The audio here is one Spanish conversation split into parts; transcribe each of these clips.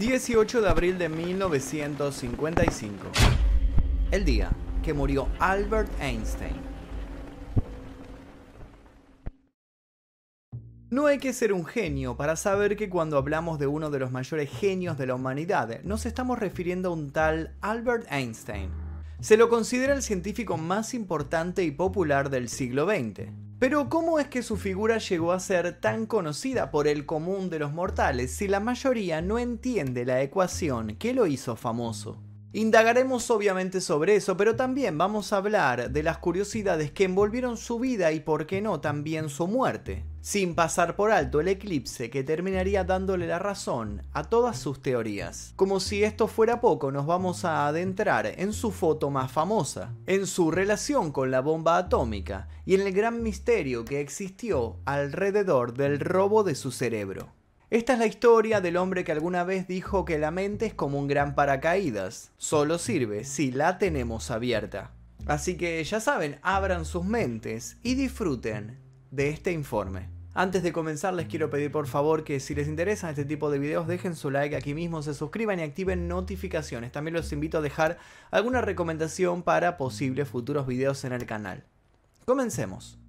18 de abril de 1955. El día que murió Albert Einstein. No hay que ser un genio para saber que cuando hablamos de uno de los mayores genios de la humanidad, nos estamos refiriendo a un tal Albert Einstein. Se lo considera el científico más importante y popular del siglo XX. Pero ¿cómo es que su figura llegó a ser tan conocida por el común de los mortales si la mayoría no entiende la ecuación que lo hizo famoso? Indagaremos obviamente sobre eso, pero también vamos a hablar de las curiosidades que envolvieron su vida y por qué no también su muerte, sin pasar por alto el eclipse que terminaría dándole la razón a todas sus teorías. Como si esto fuera poco, nos vamos a adentrar en su foto más famosa, en su relación con la bomba atómica y en el gran misterio que existió alrededor del robo de su cerebro. Esta es la historia del hombre que alguna vez dijo que la mente es como un gran paracaídas, solo sirve si la tenemos abierta. Así que ya saben, abran sus mentes y disfruten de este informe. Antes de comenzar les quiero pedir por favor que si les interesa este tipo de videos dejen su like aquí mismo, se suscriban y activen notificaciones. También los invito a dejar alguna recomendación para posibles futuros videos en el canal. Comencemos.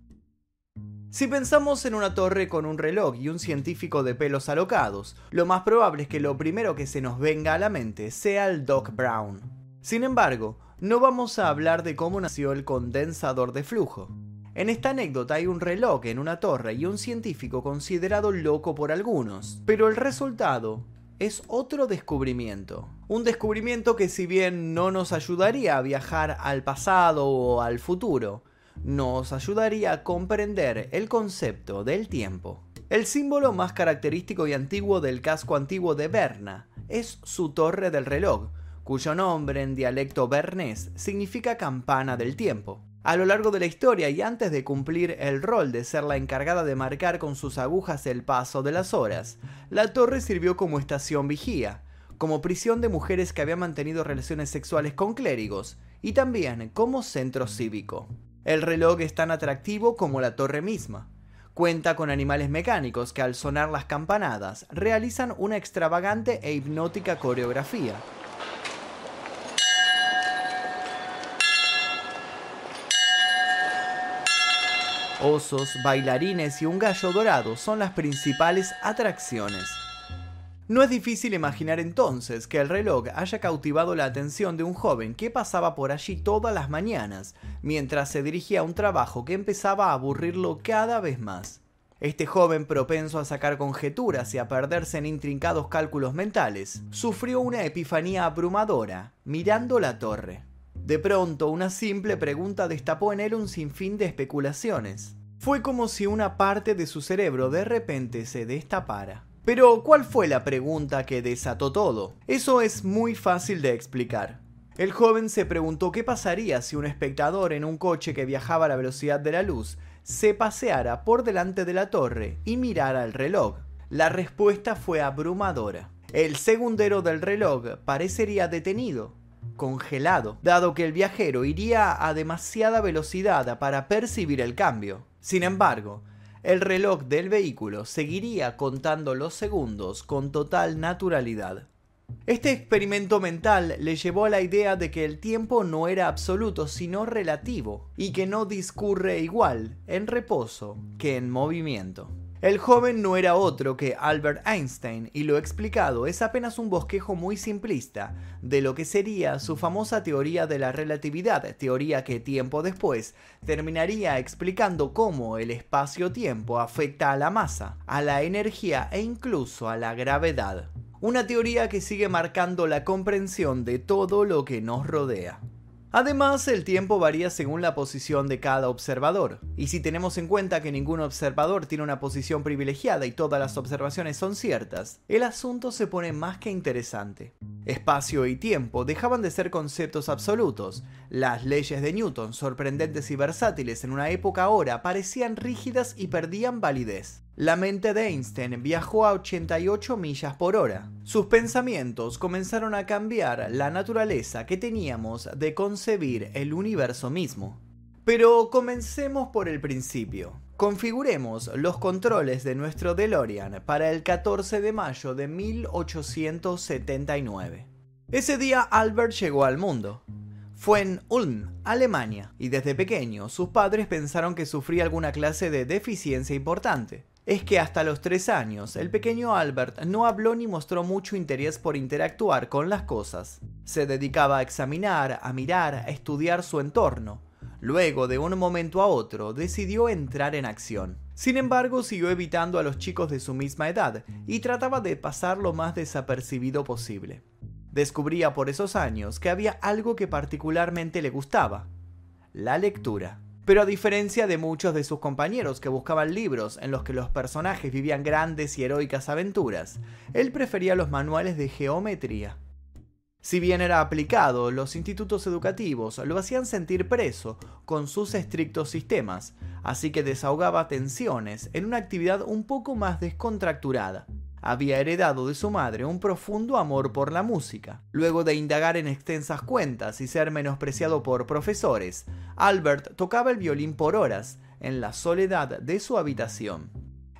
Si pensamos en una torre con un reloj y un científico de pelos alocados, lo más probable es que lo primero que se nos venga a la mente sea el Doc Brown. Sin embargo, no vamos a hablar de cómo nació el condensador de flujo. En esta anécdota hay un reloj en una torre y un científico considerado loco por algunos, pero el resultado es otro descubrimiento. Un descubrimiento que si bien no nos ayudaría a viajar al pasado o al futuro, nos ayudaría a comprender el concepto del tiempo. El símbolo más característico y antiguo del casco antiguo de Berna es su torre del reloj, cuyo nombre en dialecto bernés significa campana del tiempo. A lo largo de la historia y antes de cumplir el rol de ser la encargada de marcar con sus agujas el paso de las horas, la torre sirvió como estación vigía, como prisión de mujeres que habían mantenido relaciones sexuales con clérigos y también como centro cívico. El reloj es tan atractivo como la torre misma. Cuenta con animales mecánicos que al sonar las campanadas realizan una extravagante e hipnótica coreografía. Osos, bailarines y un gallo dorado son las principales atracciones. No es difícil imaginar entonces que el reloj haya cautivado la atención de un joven que pasaba por allí todas las mañanas, mientras se dirigía a un trabajo que empezaba a aburrirlo cada vez más. Este joven, propenso a sacar conjeturas y a perderse en intrincados cálculos mentales, sufrió una epifanía abrumadora mirando la torre. De pronto, una simple pregunta destapó en él un sinfín de especulaciones. Fue como si una parte de su cerebro de repente se destapara. Pero, ¿cuál fue la pregunta que desató todo? Eso es muy fácil de explicar. El joven se preguntó qué pasaría si un espectador en un coche que viajaba a la velocidad de la luz se paseara por delante de la torre y mirara el reloj. La respuesta fue abrumadora. El segundero del reloj parecería detenido, congelado, dado que el viajero iría a demasiada velocidad para percibir el cambio. Sin embargo, el reloj del vehículo seguiría contando los segundos con total naturalidad. Este experimento mental le llevó a la idea de que el tiempo no era absoluto sino relativo y que no discurre igual en reposo que en movimiento. El joven no era otro que Albert Einstein y lo explicado es apenas un bosquejo muy simplista de lo que sería su famosa teoría de la relatividad, teoría que tiempo después terminaría explicando cómo el espacio-tiempo afecta a la masa, a la energía e incluso a la gravedad. Una teoría que sigue marcando la comprensión de todo lo que nos rodea. Además, el tiempo varía según la posición de cada observador, y si tenemos en cuenta que ningún observador tiene una posición privilegiada y todas las observaciones son ciertas, el asunto se pone más que interesante. Espacio y tiempo dejaban de ser conceptos absolutos, las leyes de Newton, sorprendentes y versátiles en una época ahora, parecían rígidas y perdían validez. La mente de Einstein viajó a 88 millas por hora. Sus pensamientos comenzaron a cambiar la naturaleza que teníamos de concebir el universo mismo. Pero comencemos por el principio. Configuremos los controles de nuestro DeLorean para el 14 de mayo de 1879. Ese día Albert llegó al mundo. Fue en Ulm, Alemania, y desde pequeño sus padres pensaron que sufría alguna clase de deficiencia importante. Es que hasta los 3 años, el pequeño Albert no habló ni mostró mucho interés por interactuar con las cosas. Se dedicaba a examinar, a mirar, a estudiar su entorno, Luego, de un momento a otro, decidió entrar en acción. Sin embargo, siguió evitando a los chicos de su misma edad y trataba de pasar lo más desapercibido posible. Descubría por esos años que había algo que particularmente le gustaba, la lectura. Pero a diferencia de muchos de sus compañeros que buscaban libros en los que los personajes vivían grandes y heroicas aventuras, él prefería los manuales de geometría. Si bien era aplicado, los institutos educativos lo hacían sentir preso con sus estrictos sistemas, así que desahogaba tensiones en una actividad un poco más descontracturada. Había heredado de su madre un profundo amor por la música. Luego de indagar en extensas cuentas y ser menospreciado por profesores, Albert tocaba el violín por horas en la soledad de su habitación.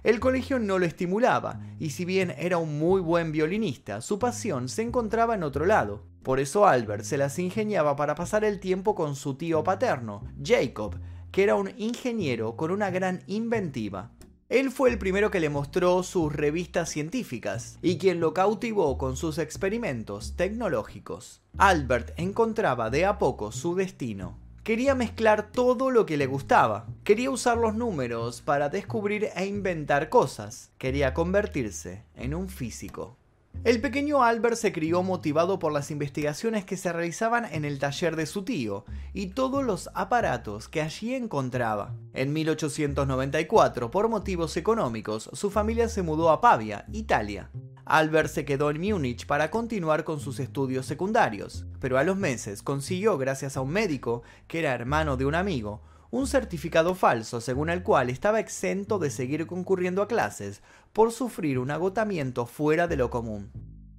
El colegio no lo estimulaba, y si bien era un muy buen violinista, su pasión se encontraba en otro lado. Por eso Albert se las ingeniaba para pasar el tiempo con su tío paterno, Jacob, que era un ingeniero con una gran inventiva. Él fue el primero que le mostró sus revistas científicas y quien lo cautivó con sus experimentos tecnológicos. Albert encontraba de a poco su destino. Quería mezclar todo lo que le gustaba. Quería usar los números para descubrir e inventar cosas. Quería convertirse en un físico. El pequeño Albert se crió motivado por las investigaciones que se realizaban en el taller de su tío y todos los aparatos que allí encontraba. En 1894, por motivos económicos, su familia se mudó a Pavia, Italia. Albert se quedó en Múnich para continuar con sus estudios secundarios, pero a los meses consiguió, gracias a un médico, que era hermano de un amigo, un certificado falso según el cual estaba exento de seguir concurriendo a clases por sufrir un agotamiento fuera de lo común.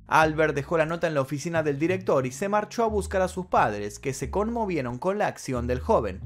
Albert dejó la nota en la oficina del director y se marchó a buscar a sus padres, que se conmovieron con la acción del joven.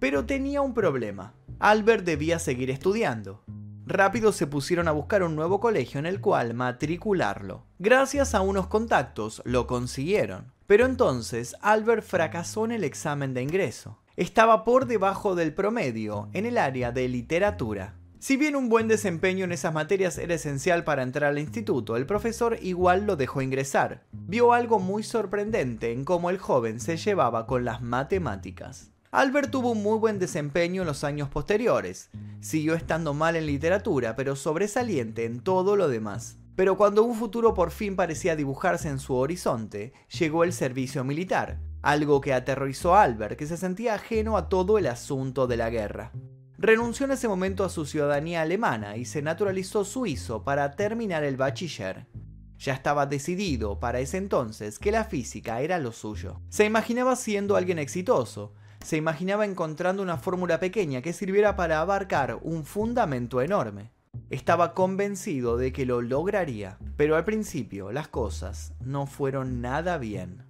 Pero tenía un problema. Albert debía seguir estudiando rápido se pusieron a buscar un nuevo colegio en el cual matricularlo. Gracias a unos contactos lo consiguieron. Pero entonces Albert fracasó en el examen de ingreso. Estaba por debajo del promedio en el área de literatura. Si bien un buen desempeño en esas materias era esencial para entrar al instituto, el profesor igual lo dejó ingresar. Vio algo muy sorprendente en cómo el joven se llevaba con las matemáticas. Albert tuvo un muy buen desempeño en los años posteriores. Siguió estando mal en literatura, pero sobresaliente en todo lo demás. Pero cuando un futuro por fin parecía dibujarse en su horizonte, llegó el servicio militar, algo que aterrorizó a Albert, que se sentía ajeno a todo el asunto de la guerra. Renunció en ese momento a su ciudadanía alemana y se naturalizó suizo para terminar el bachiller. Ya estaba decidido para ese entonces que la física era lo suyo. Se imaginaba siendo alguien exitoso, se imaginaba encontrando una fórmula pequeña que sirviera para abarcar un fundamento enorme. Estaba convencido de que lo lograría, pero al principio las cosas no fueron nada bien.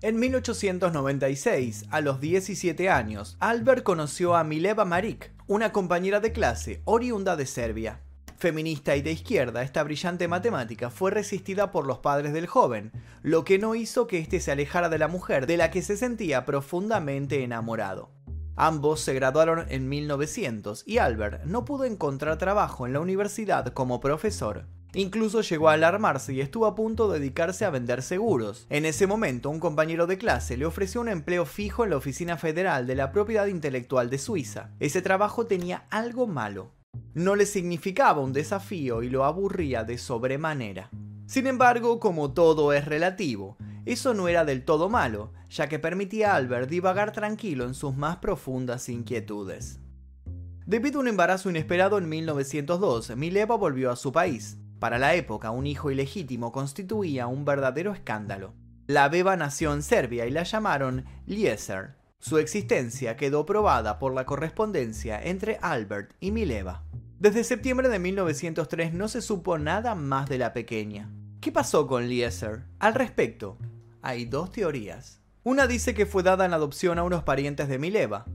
En 1896, a los 17 años, Albert conoció a Mileva Marik, una compañera de clase oriunda de Serbia. Feminista y de izquierda, esta brillante matemática fue resistida por los padres del joven, lo que no hizo que éste se alejara de la mujer de la que se sentía profundamente enamorado. Ambos se graduaron en 1900 y Albert no pudo encontrar trabajo en la universidad como profesor. Incluso llegó a alarmarse y estuvo a punto de dedicarse a vender seguros. En ese momento, un compañero de clase le ofreció un empleo fijo en la Oficina Federal de la Propiedad Intelectual de Suiza. Ese trabajo tenía algo malo no le significaba un desafío y lo aburría de sobremanera. Sin embargo, como todo es relativo, eso no era del todo malo, ya que permitía a Albert divagar tranquilo en sus más profundas inquietudes. Debido a un embarazo inesperado en 1902, Mileva volvió a su país. Para la época, un hijo ilegítimo constituía un verdadero escándalo. La beba nació en Serbia y la llamaron Lieser. Su existencia quedó probada por la correspondencia entre Albert y Mileva. Desde septiembre de 1903 no se supo nada más de la pequeña. ¿Qué pasó con Lieser? Al respecto, hay dos teorías. Una dice que fue dada en adopción a unos parientes de Mileva.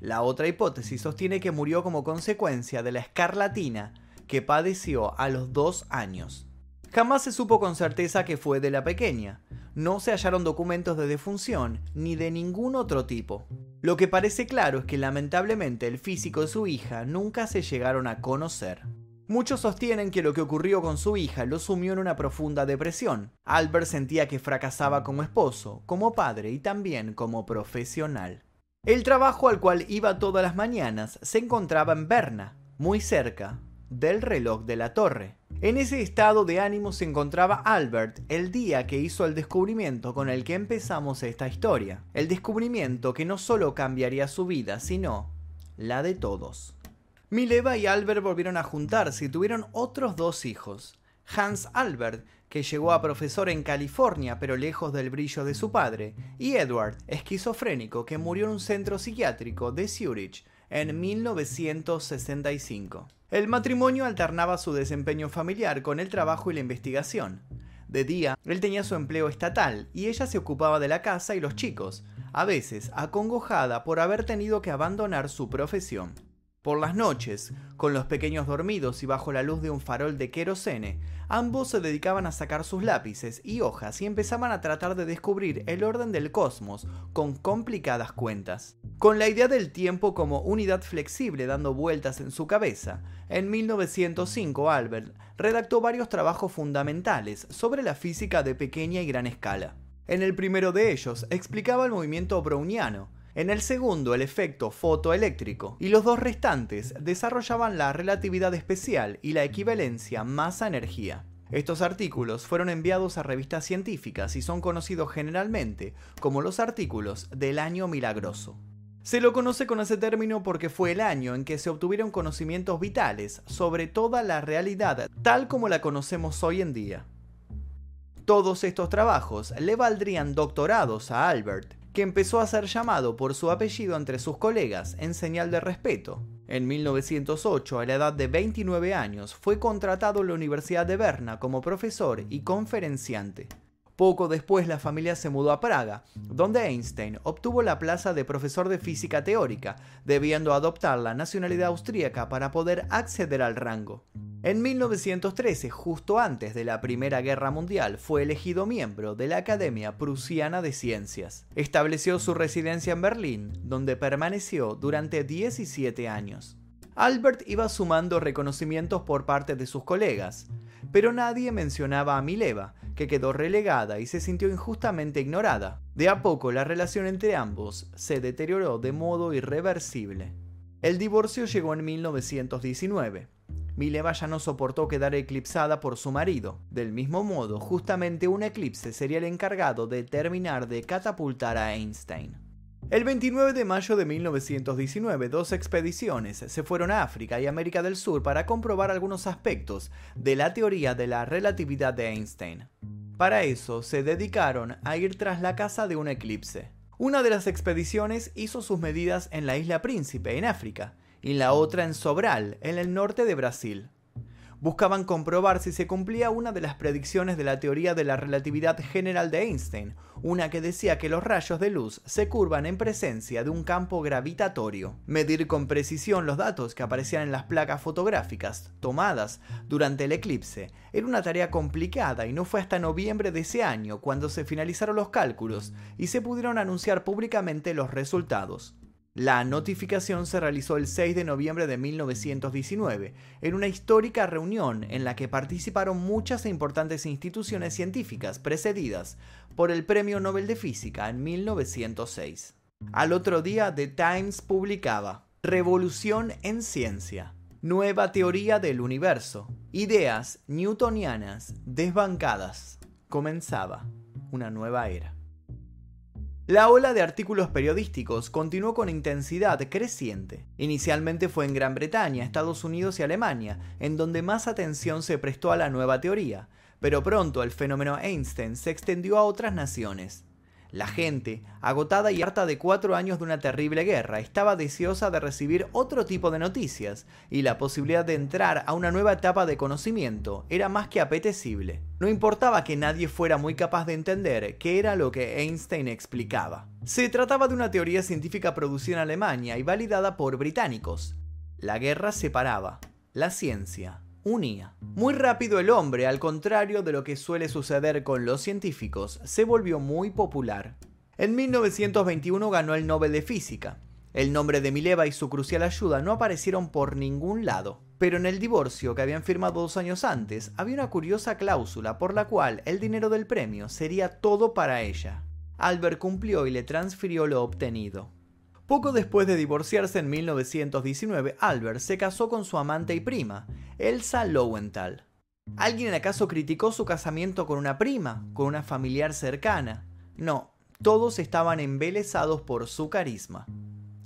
La otra hipótesis sostiene que murió como consecuencia de la escarlatina que padeció a los dos años. Jamás se supo con certeza que fue de la pequeña. No se hallaron documentos de defunción ni de ningún otro tipo. Lo que parece claro es que lamentablemente el físico de su hija nunca se llegaron a conocer. Muchos sostienen que lo que ocurrió con su hija lo sumió en una profunda depresión. Albert sentía que fracasaba como esposo, como padre y también como profesional. El trabajo al cual iba todas las mañanas se encontraba en Berna, muy cerca del reloj de la torre. En ese estado de ánimo se encontraba Albert el día que hizo el descubrimiento con el que empezamos esta historia. El descubrimiento que no solo cambiaría su vida, sino la de todos. Mileva y Albert volvieron a juntarse y tuvieron otros dos hijos. Hans Albert, que llegó a profesor en California pero lejos del brillo de su padre, y Edward, esquizofrénico, que murió en un centro psiquiátrico de Zurich en 1965. El matrimonio alternaba su desempeño familiar con el trabajo y la investigación. De día, él tenía su empleo estatal y ella se ocupaba de la casa y los chicos, a veces acongojada por haber tenido que abandonar su profesión. Por las noches, con los pequeños dormidos y bajo la luz de un farol de querosene, ambos se dedicaban a sacar sus lápices y hojas y empezaban a tratar de descubrir el orden del cosmos con complicadas cuentas. Con la idea del tiempo como unidad flexible dando vueltas en su cabeza, en 1905 Albert redactó varios trabajos fundamentales sobre la física de pequeña y gran escala. En el primero de ellos explicaba el movimiento browniano, en el segundo el efecto fotoeléctrico, y los dos restantes desarrollaban la relatividad especial y la equivalencia masa-energía. Estos artículos fueron enviados a revistas científicas y son conocidos generalmente como los artículos del año milagroso. Se lo conoce con ese término porque fue el año en que se obtuvieron conocimientos vitales sobre toda la realidad tal como la conocemos hoy en día. Todos estos trabajos le valdrían doctorados a Albert, que empezó a ser llamado por su apellido entre sus colegas en señal de respeto. En 1908, a la edad de 29 años, fue contratado en la Universidad de Berna como profesor y conferenciante. Poco después la familia se mudó a Praga, donde Einstein obtuvo la plaza de profesor de física teórica, debiendo adoptar la nacionalidad austríaca para poder acceder al rango. En 1913, justo antes de la Primera Guerra Mundial, fue elegido miembro de la Academia Prusiana de Ciencias. Estableció su residencia en Berlín, donde permaneció durante 17 años. Albert iba sumando reconocimientos por parte de sus colegas, pero nadie mencionaba a Mileva, que quedó relegada y se sintió injustamente ignorada. De a poco la relación entre ambos se deterioró de modo irreversible. El divorcio llegó en 1919. Mileva ya no soportó quedar eclipsada por su marido. Del mismo modo, justamente un eclipse sería el encargado de terminar de catapultar a Einstein. El 29 de mayo de 1919, dos expediciones se fueron a África y América del Sur para comprobar algunos aspectos de la teoría de la relatividad de Einstein. Para eso se dedicaron a ir tras la casa de un eclipse. Una de las expediciones hizo sus medidas en la isla Príncipe, en África, y la otra en Sobral, en el norte de Brasil. Buscaban comprobar si se cumplía una de las predicciones de la teoría de la relatividad general de Einstein, una que decía que los rayos de luz se curvan en presencia de un campo gravitatorio. Medir con precisión los datos que aparecían en las placas fotográficas tomadas durante el eclipse era una tarea complicada y no fue hasta noviembre de ese año cuando se finalizaron los cálculos y se pudieron anunciar públicamente los resultados. La notificación se realizó el 6 de noviembre de 1919, en una histórica reunión en la que participaron muchas e importantes instituciones científicas precedidas por el Premio Nobel de Física en 1906. Al otro día, The Times publicaba Revolución en Ciencia. Nueva teoría del universo. Ideas newtonianas desbancadas. Comenzaba una nueva era. La ola de artículos periodísticos continuó con intensidad creciente. Inicialmente fue en Gran Bretaña, Estados Unidos y Alemania, en donde más atención se prestó a la nueva teoría, pero pronto el fenómeno Einstein se extendió a otras naciones. La gente, agotada y harta de cuatro años de una terrible guerra, estaba deseosa de recibir otro tipo de noticias, y la posibilidad de entrar a una nueva etapa de conocimiento era más que apetecible. No importaba que nadie fuera muy capaz de entender qué era lo que Einstein explicaba. Se trataba de una teoría científica producida en Alemania y validada por británicos. La guerra separaba, la ciencia unía. Muy rápido el hombre, al contrario de lo que suele suceder con los científicos, se volvió muy popular. En 1921 ganó el Nobel de Física. El nombre de Mileva y su crucial ayuda no aparecieron por ningún lado. Pero en el divorcio que habían firmado dos años antes, había una curiosa cláusula por la cual el dinero del premio sería todo para ella. Albert cumplió y le transfirió lo obtenido. Poco después de divorciarse en 1919, Albert se casó con su amante y prima, Elsa Lowenthal. ¿Alguien acaso criticó su casamiento con una prima, con una familiar cercana? No, todos estaban embelesados por su carisma.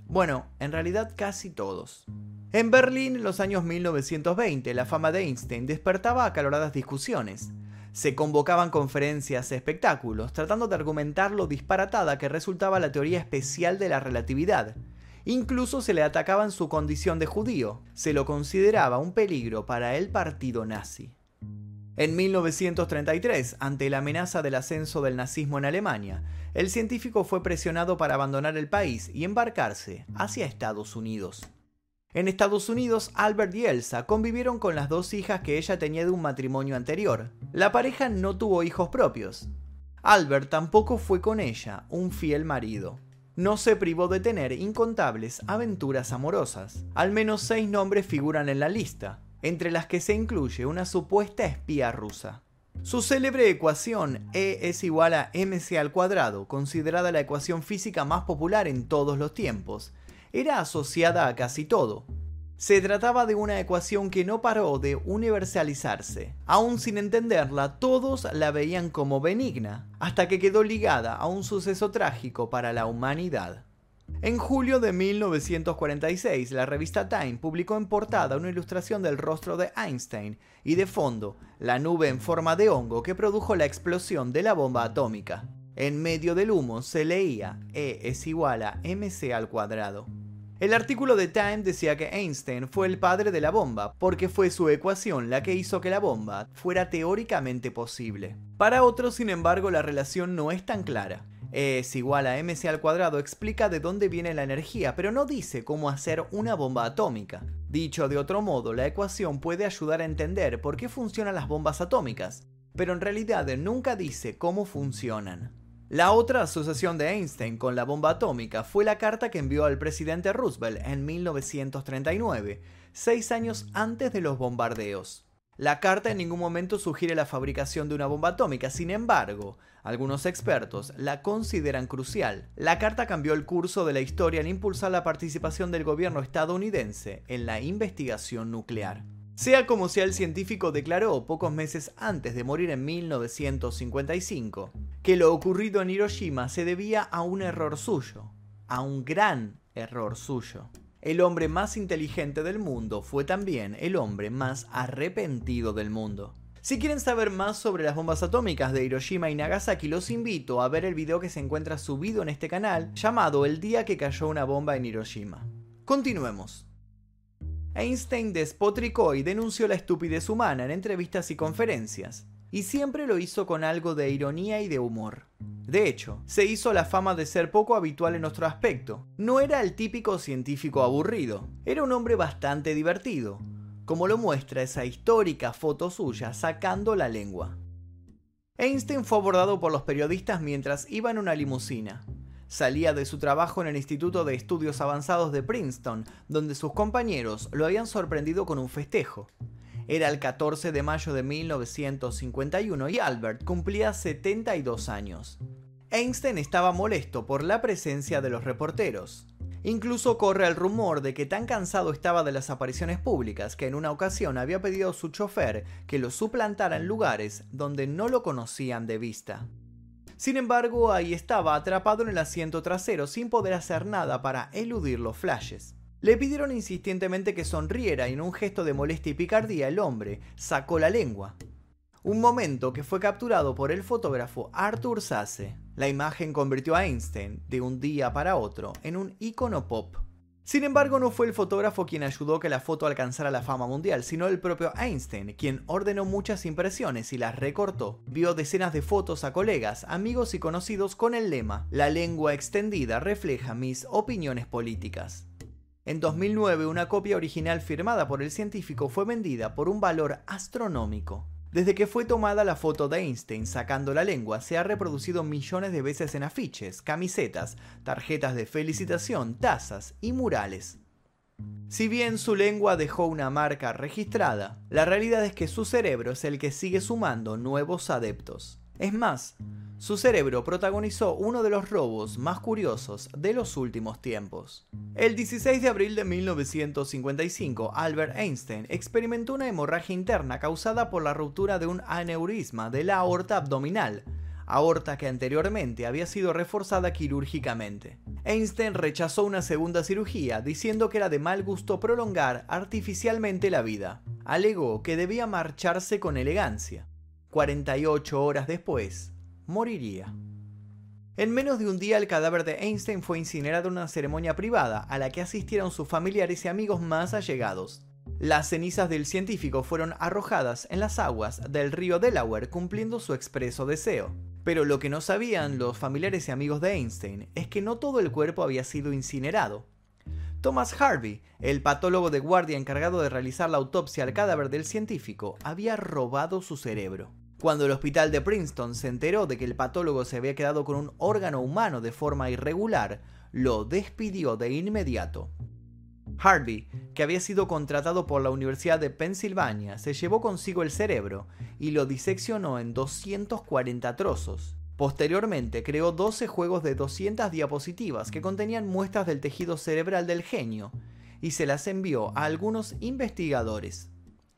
Bueno, en realidad casi todos. En Berlín, en los años 1920, la fama de Einstein despertaba acaloradas discusiones. Se convocaban conferencias, espectáculos, tratando de argumentar lo disparatada que resultaba la teoría especial de la relatividad. Incluso se le atacaba en su condición de judío, se lo consideraba un peligro para el partido nazi. En 1933, ante la amenaza del ascenso del nazismo en Alemania, el científico fue presionado para abandonar el país y embarcarse hacia Estados Unidos. En Estados Unidos, Albert y Elsa convivieron con las dos hijas que ella tenía de un matrimonio anterior. La pareja no tuvo hijos propios. Albert tampoco fue con ella un fiel marido. No se privó de tener incontables aventuras amorosas. Al menos seis nombres figuran en la lista, entre las que se incluye una supuesta espía rusa. Su célebre ecuación E es igual a mc al cuadrado, considerada la ecuación física más popular en todos los tiempos, era asociada a casi todo. Se trataba de una ecuación que no paró de universalizarse. Aún sin entenderla, todos la veían como benigna, hasta que quedó ligada a un suceso trágico para la humanidad. En julio de 1946, la revista Time publicó en portada una ilustración del rostro de Einstein y de fondo, la nube en forma de hongo que produjo la explosión de la bomba atómica. En medio del humo se leía E es igual a mc al cuadrado. El artículo de Time decía que Einstein fue el padre de la bomba, porque fue su ecuación la que hizo que la bomba fuera teóricamente posible. Para otros, sin embargo, la relación no es tan clara. E es igual a mc al cuadrado explica de dónde viene la energía, pero no dice cómo hacer una bomba atómica. Dicho de otro modo, la ecuación puede ayudar a entender por qué funcionan las bombas atómicas, pero en realidad nunca dice cómo funcionan. La otra asociación de Einstein con la bomba atómica fue la carta que envió al presidente Roosevelt en 1939, seis años antes de los bombardeos. La carta en ningún momento sugiere la fabricación de una bomba atómica, sin embargo, algunos expertos la consideran crucial. La carta cambió el curso de la historia al impulsar la participación del gobierno estadounidense en la investigación nuclear. Sea como sea, el científico declaró pocos meses antes de morir en 1955 que lo ocurrido en Hiroshima se debía a un error suyo, a un gran error suyo. El hombre más inteligente del mundo fue también el hombre más arrepentido del mundo. Si quieren saber más sobre las bombas atómicas de Hiroshima y Nagasaki, los invito a ver el video que se encuentra subido en este canal llamado El día que cayó una bomba en Hiroshima. Continuemos. Einstein despotricó y denunció la estupidez humana en entrevistas y conferencias, y siempre lo hizo con algo de ironía y de humor. De hecho, se hizo la fama de ser poco habitual en nuestro aspecto. No era el típico científico aburrido, era un hombre bastante divertido, como lo muestra esa histórica foto suya sacando la lengua. Einstein fue abordado por los periodistas mientras iba en una limusina. Salía de su trabajo en el Instituto de Estudios Avanzados de Princeton, donde sus compañeros lo habían sorprendido con un festejo. Era el 14 de mayo de 1951 y Albert cumplía 72 años. Einstein estaba molesto por la presencia de los reporteros. Incluso corre el rumor de que tan cansado estaba de las apariciones públicas que en una ocasión había pedido a su chofer que lo suplantara en lugares donde no lo conocían de vista. Sin embargo, ahí estaba atrapado en el asiento trasero sin poder hacer nada para eludir los flashes. Le pidieron insistentemente que sonriera y en un gesto de molestia y picardía el hombre sacó la lengua. un momento que fue capturado por el fotógrafo Arthur Sasse. La imagen convirtió a Einstein, de un día para otro, en un icono pop. Sin embargo, no fue el fotógrafo quien ayudó que la foto alcanzara la fama mundial, sino el propio Einstein, quien ordenó muchas impresiones y las recortó. Vio decenas de fotos a colegas, amigos y conocidos con el lema, La lengua extendida refleja mis opiniones políticas. En 2009, una copia original firmada por el científico fue vendida por un valor astronómico. Desde que fue tomada la foto de Einstein sacando la lengua, se ha reproducido millones de veces en afiches, camisetas, tarjetas de felicitación, tazas y murales. Si bien su lengua dejó una marca registrada, la realidad es que su cerebro es el que sigue sumando nuevos adeptos. Es más, su cerebro protagonizó uno de los robos más curiosos de los últimos tiempos. El 16 de abril de 1955, Albert Einstein experimentó una hemorragia interna causada por la ruptura de un aneurisma de la aorta abdominal, aorta que anteriormente había sido reforzada quirúrgicamente. Einstein rechazó una segunda cirugía diciendo que era de mal gusto prolongar artificialmente la vida. Alegó que debía marcharse con elegancia. 48 horas después, moriría. En menos de un día el cadáver de Einstein fue incinerado en una ceremonia privada a la que asistieron sus familiares y amigos más allegados. Las cenizas del científico fueron arrojadas en las aguas del río Delaware cumpliendo su expreso deseo. Pero lo que no sabían los familiares y amigos de Einstein es que no todo el cuerpo había sido incinerado. Thomas Harvey, el patólogo de guardia encargado de realizar la autopsia al cadáver del científico, había robado su cerebro. Cuando el hospital de Princeton se enteró de que el patólogo se había quedado con un órgano humano de forma irregular, lo despidió de inmediato. Harvey, que había sido contratado por la Universidad de Pensilvania, se llevó consigo el cerebro y lo diseccionó en 240 trozos. Posteriormente creó 12 juegos de 200 diapositivas que contenían muestras del tejido cerebral del genio y se las envió a algunos investigadores.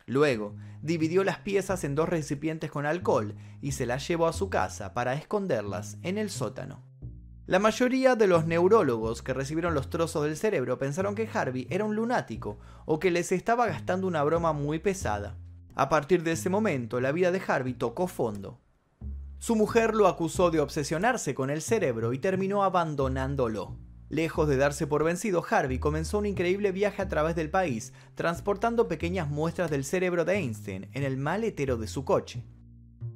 Luego, dividió las piezas en dos recipientes con alcohol y se las llevó a su casa para esconderlas en el sótano. La mayoría de los neurólogos que recibieron los trozos del cerebro pensaron que Harvey era un lunático o que les estaba gastando una broma muy pesada. A partir de ese momento, la vida de Harvey tocó fondo. Su mujer lo acusó de obsesionarse con el cerebro y terminó abandonándolo. Lejos de darse por vencido, Harvey comenzó un increíble viaje a través del país, transportando pequeñas muestras del cerebro de Einstein en el maletero de su coche.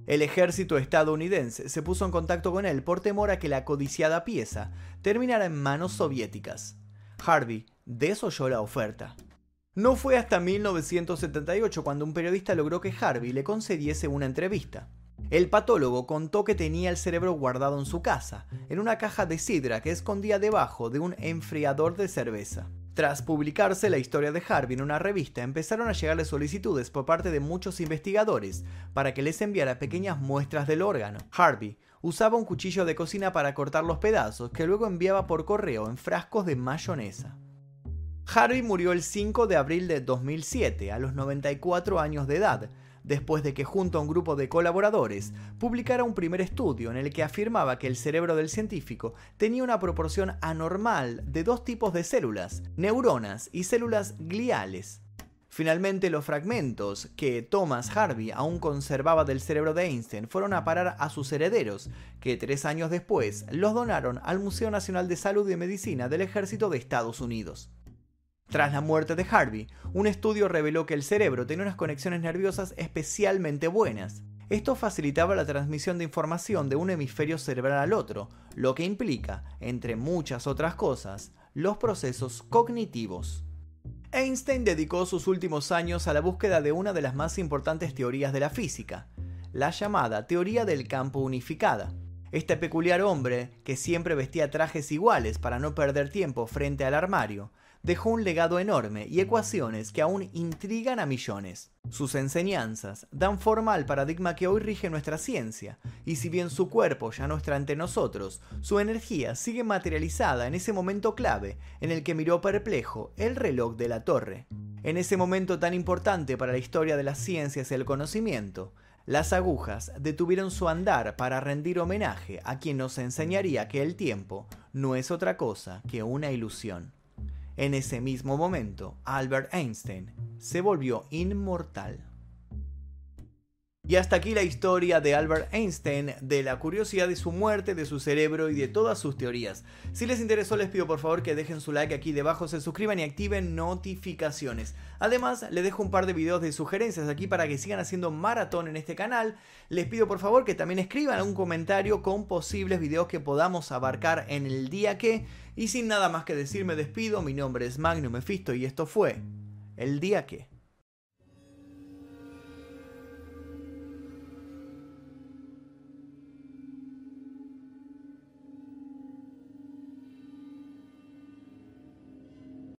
El ejército estadounidense se puso en contacto con él por temor a que la codiciada pieza terminara en manos soviéticas. Harvey desoyó la oferta. No fue hasta 1978 cuando un periodista logró que Harvey le concediese una entrevista. El patólogo contó que tenía el cerebro guardado en su casa, en una caja de sidra que escondía debajo de un enfriador de cerveza. Tras publicarse la historia de Harvey en una revista, empezaron a llegarle solicitudes por parte de muchos investigadores para que les enviara pequeñas muestras del órgano. Harvey usaba un cuchillo de cocina para cortar los pedazos que luego enviaba por correo en frascos de mayonesa. Harvey murió el 5 de abril de 2007, a los 94 años de edad, después de que junto a un grupo de colaboradores publicara un primer estudio en el que afirmaba que el cerebro del científico tenía una proporción anormal de dos tipos de células, neuronas y células gliales. Finalmente, los fragmentos que Thomas Harvey aún conservaba del cerebro de Einstein fueron a parar a sus herederos, que tres años después los donaron al Museo Nacional de Salud y Medicina del Ejército de Estados Unidos. Tras la muerte de Harvey, un estudio reveló que el cerebro tenía unas conexiones nerviosas especialmente buenas. Esto facilitaba la transmisión de información de un hemisferio cerebral al otro, lo que implica, entre muchas otras cosas, los procesos cognitivos. Einstein dedicó sus últimos años a la búsqueda de una de las más importantes teorías de la física, la llamada teoría del campo unificada. Este peculiar hombre, que siempre vestía trajes iguales para no perder tiempo frente al armario, dejó un legado enorme y ecuaciones que aún intrigan a millones. Sus enseñanzas dan forma al paradigma que hoy rige nuestra ciencia, y si bien su cuerpo ya no está entre nosotros, su energía sigue materializada en ese momento clave en el que miró perplejo el reloj de la torre. En ese momento tan importante para la historia de las ciencias y el conocimiento, las agujas detuvieron su andar para rendir homenaje a quien nos enseñaría que el tiempo no es otra cosa que una ilusión. En ese mismo momento, Albert Einstein se volvió inmortal. Y hasta aquí la historia de Albert Einstein, de la curiosidad de su muerte, de su cerebro y de todas sus teorías. Si les interesó les pido por favor que dejen su like aquí debajo, se suscriban y activen notificaciones. Además les dejo un par de videos de sugerencias aquí para que sigan haciendo maratón en este canal. Les pido por favor que también escriban un comentario con posibles videos que podamos abarcar en el día que... Y sin nada más que decir me despido, mi nombre es Magnum Mephisto y esto fue El día que...